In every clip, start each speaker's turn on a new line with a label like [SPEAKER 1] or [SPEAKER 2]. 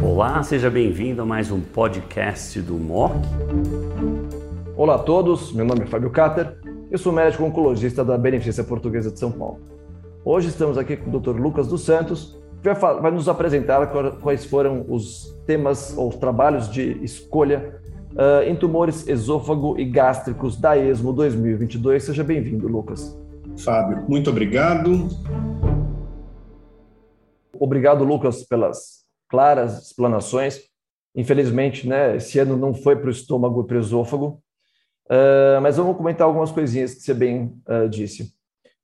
[SPEAKER 1] Olá, seja bem-vindo a mais um podcast do MOC.
[SPEAKER 2] Olá a todos, meu nome é Fábio Cater, eu sou médico oncologista da Beneficência Portuguesa de São Paulo. Hoje estamos aqui com o Dr. Lucas dos Santos, que vai, vai nos apresentar quais foram os temas ou os trabalhos de escolha uh, em tumores esôfago e gástricos da ESMO 2022. Seja bem-vindo, Lucas.
[SPEAKER 3] Fábio, muito obrigado.
[SPEAKER 2] Obrigado, Lucas, pelas claras explanações. Infelizmente, né, esse ano não foi para o estômago e para o esôfago, uh, mas vamos comentar algumas coisinhas que você bem uh, disse.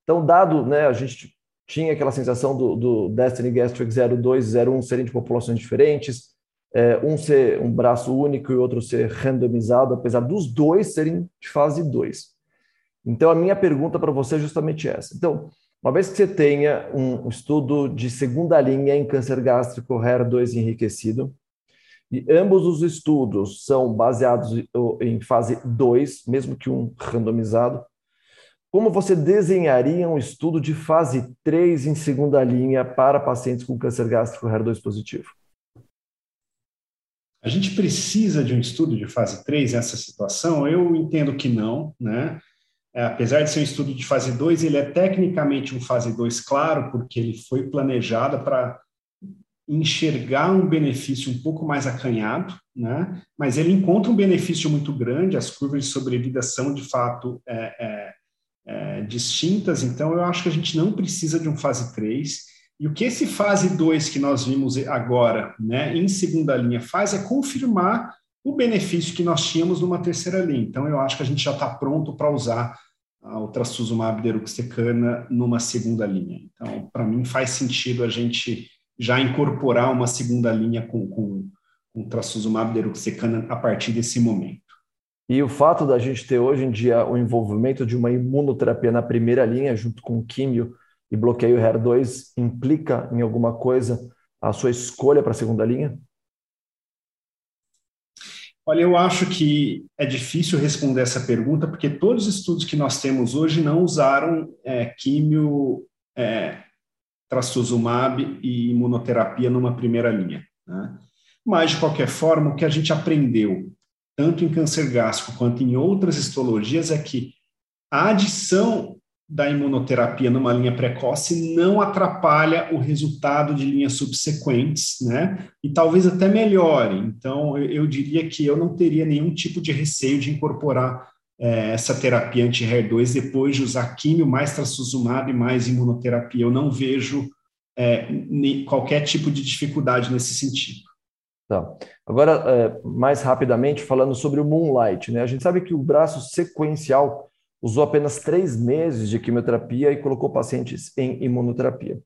[SPEAKER 2] Então, dado, né, a gente tinha aquela sensação do, do Destiny Gastric 02 e 01 serem de populações diferentes, é, um ser um braço único e outro ser randomizado, apesar dos dois serem de fase 2. Então, a minha pergunta para você é justamente essa. Então, uma vez que você tenha um estudo de segunda linha em câncer gástrico HER2 enriquecido, e ambos os estudos são baseados em fase 2, mesmo que um randomizado, como você desenharia um estudo de fase 3 em segunda linha para pacientes com câncer gástrico HER2 positivo?
[SPEAKER 3] A gente precisa de um estudo de fase 3 nessa situação? Eu entendo que não, né? É, apesar de ser um estudo de fase 2, ele é tecnicamente um fase 2 claro, porque ele foi planejado para enxergar um benefício um pouco mais acanhado, né? mas ele encontra um benefício muito grande, as curvas de sobrevida são, de fato, é, é, é, distintas, então eu acho que a gente não precisa de um fase 3, e o que esse fase 2 que nós vimos agora, né, em segunda linha, faz é confirmar o benefício que nós tínhamos numa terceira linha. Então, eu acho que a gente já está pronto para usar o trastuzumab deruxtecana numa segunda linha. Então, para mim, faz sentido a gente já incorporar uma segunda linha com, com, com trastuzumab deruxtecana a partir desse momento.
[SPEAKER 2] E o fato da gente ter hoje em dia o envolvimento de uma imunoterapia na primeira linha, junto com químio e bloqueio HER2, implica em alguma coisa a sua escolha para a segunda linha?
[SPEAKER 3] Olha, eu acho que é difícil responder essa pergunta, porque todos os estudos que nós temos hoje não usaram é, químio, é, trastuzumab e imunoterapia numa primeira linha. Né? Mas, de qualquer forma, o que a gente aprendeu, tanto em câncer gástrico quanto em outras histologias, é que a adição da imunoterapia numa linha precoce não atrapalha o resultado de linhas subsequentes, né? E talvez até melhore. Então, eu, eu diria que eu não teria nenhum tipo de receio de incorporar é, essa terapia anti-HER2 depois de usar químio mais trastuzumab e mais imunoterapia. Eu não vejo é, qualquer tipo de dificuldade nesse sentido.
[SPEAKER 2] Tá. Agora, é, mais rapidamente, falando sobre o Moonlight, né? A gente sabe que o braço sequencial usou apenas três meses de quimioterapia e colocou pacientes em imunoterapia.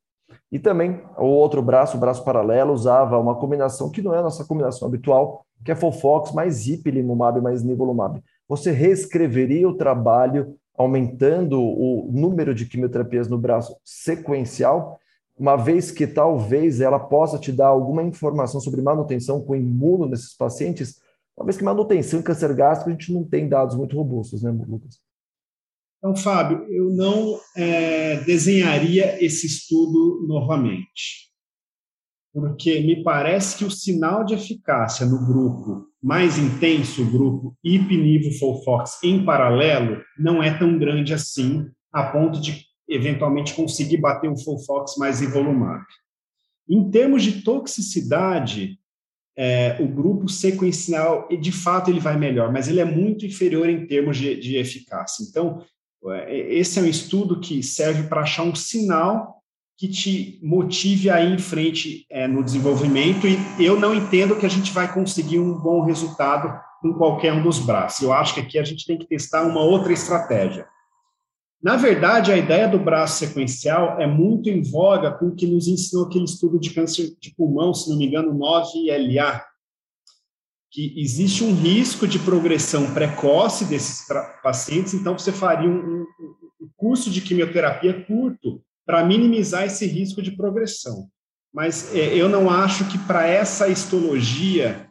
[SPEAKER 2] E também o outro braço, o braço paralelo, usava uma combinação que não é a nossa combinação habitual, que é Fofox mais ipilimumab mais nivolumab. Você reescreveria o trabalho aumentando o número de quimioterapias no braço sequencial, uma vez que talvez ela possa te dar alguma informação sobre manutenção com imuno nesses pacientes, uma vez que manutenção em câncer gástrico a gente não tem dados muito robustos, né, Lucas?
[SPEAKER 3] Então, Fábio, eu não é, desenharia esse estudo novamente, porque me parece que o sinal de eficácia no grupo mais intenso, o grupo IP-NIVO-FOLFOX em paralelo, não é tão grande assim, a ponto de eventualmente conseguir bater o FOLFOX mais involumab. Em termos de toxicidade, é, o grupo sequencial, de fato, ele vai melhor, mas ele é muito inferior em termos de, de eficácia. Então, esse é um estudo que serve para achar um sinal que te motive a ir em frente é, no desenvolvimento, e eu não entendo que a gente vai conseguir um bom resultado com qualquer um dos braços. Eu acho que aqui a gente tem que testar uma outra estratégia. Na verdade, a ideia do braço sequencial é muito em voga com o que nos ensinou aquele estudo de câncer de pulmão, se não me engano, 9LA, que existe um risco de progressão precoce desses pacientes, então você faria um, um curso de quimioterapia curto para minimizar esse risco de progressão. Mas é, eu não acho que para essa histologia,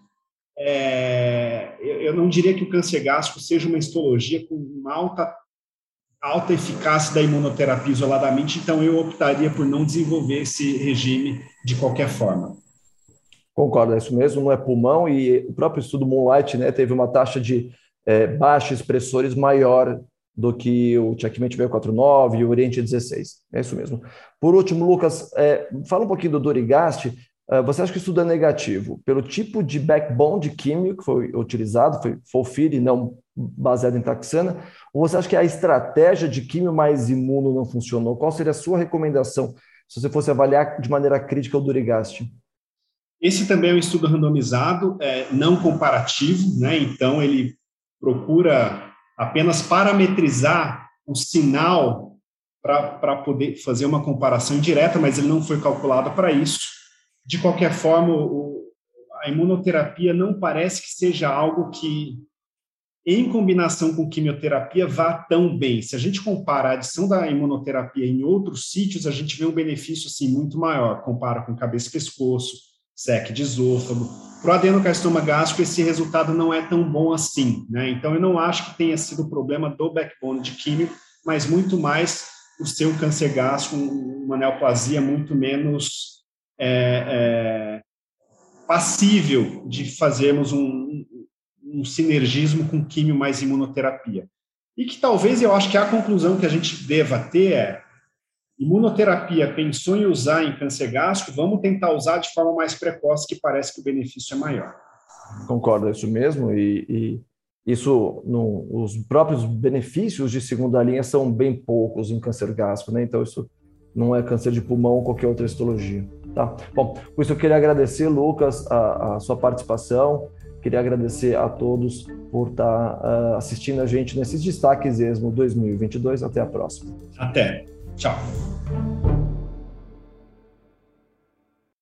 [SPEAKER 3] é, eu não diria que o câncer gástrico seja uma histologia com uma alta, alta eficácia da imunoterapia isoladamente, então eu optaria por não desenvolver esse regime de qualquer forma.
[SPEAKER 2] Concordo, é isso mesmo, não é pulmão, e o próprio estudo Moonlight né, teve uma taxa de é, baixa expressores maior do que o Checkmate 649 e o Oriente 16. É isso mesmo. Por último, Lucas, é, fala um pouquinho do Durigast. Uh, você acha que o estudo é negativo pelo tipo de backbone de químio que foi utilizado, foi Folfir e não baseado em taxana? Ou você acha que a estratégia de químio mais imuno não funcionou? Qual seria a sua recomendação se você fosse avaliar de maneira crítica o Durigast?
[SPEAKER 3] Esse também é um estudo randomizado, é, não comparativo, né? então ele procura apenas parametrizar o sinal para poder fazer uma comparação direta, mas ele não foi calculado para isso. De qualquer forma, o, a imunoterapia não parece que seja algo que, em combinação com quimioterapia, vá tão bem. Se a gente compara a adição da imunoterapia em outros sítios, a gente vê um benefício assim, muito maior. Compara com cabeça e pescoço, SEC de esôfago, para o adenocarcinoma gástrico, esse resultado não é tão bom assim, né? Então, eu não acho que tenha sido o problema do backbone de químio, mas muito mais o seu câncer gástrico, uma neoplasia muito menos é, é, passível de fazermos um, um sinergismo com químio mais imunoterapia. E que talvez eu acho que a conclusão que a gente deva ter é Imunoterapia pensou em usar em câncer gástrico, vamos tentar usar de forma mais precoce, que parece que o benefício é maior.
[SPEAKER 2] Concordo, é isso mesmo. E, e isso, no, os próprios benefícios de segunda linha são bem poucos em câncer gástrico, né? Então, isso não é câncer de pulmão ou qualquer outra histologia. Tá? Bom, por isso eu queria agradecer, Lucas, a, a sua participação. Queria agradecer a todos por estar uh, assistindo a gente nesses destaques ESMO 2022. Até a próxima.
[SPEAKER 3] Até. 馅儿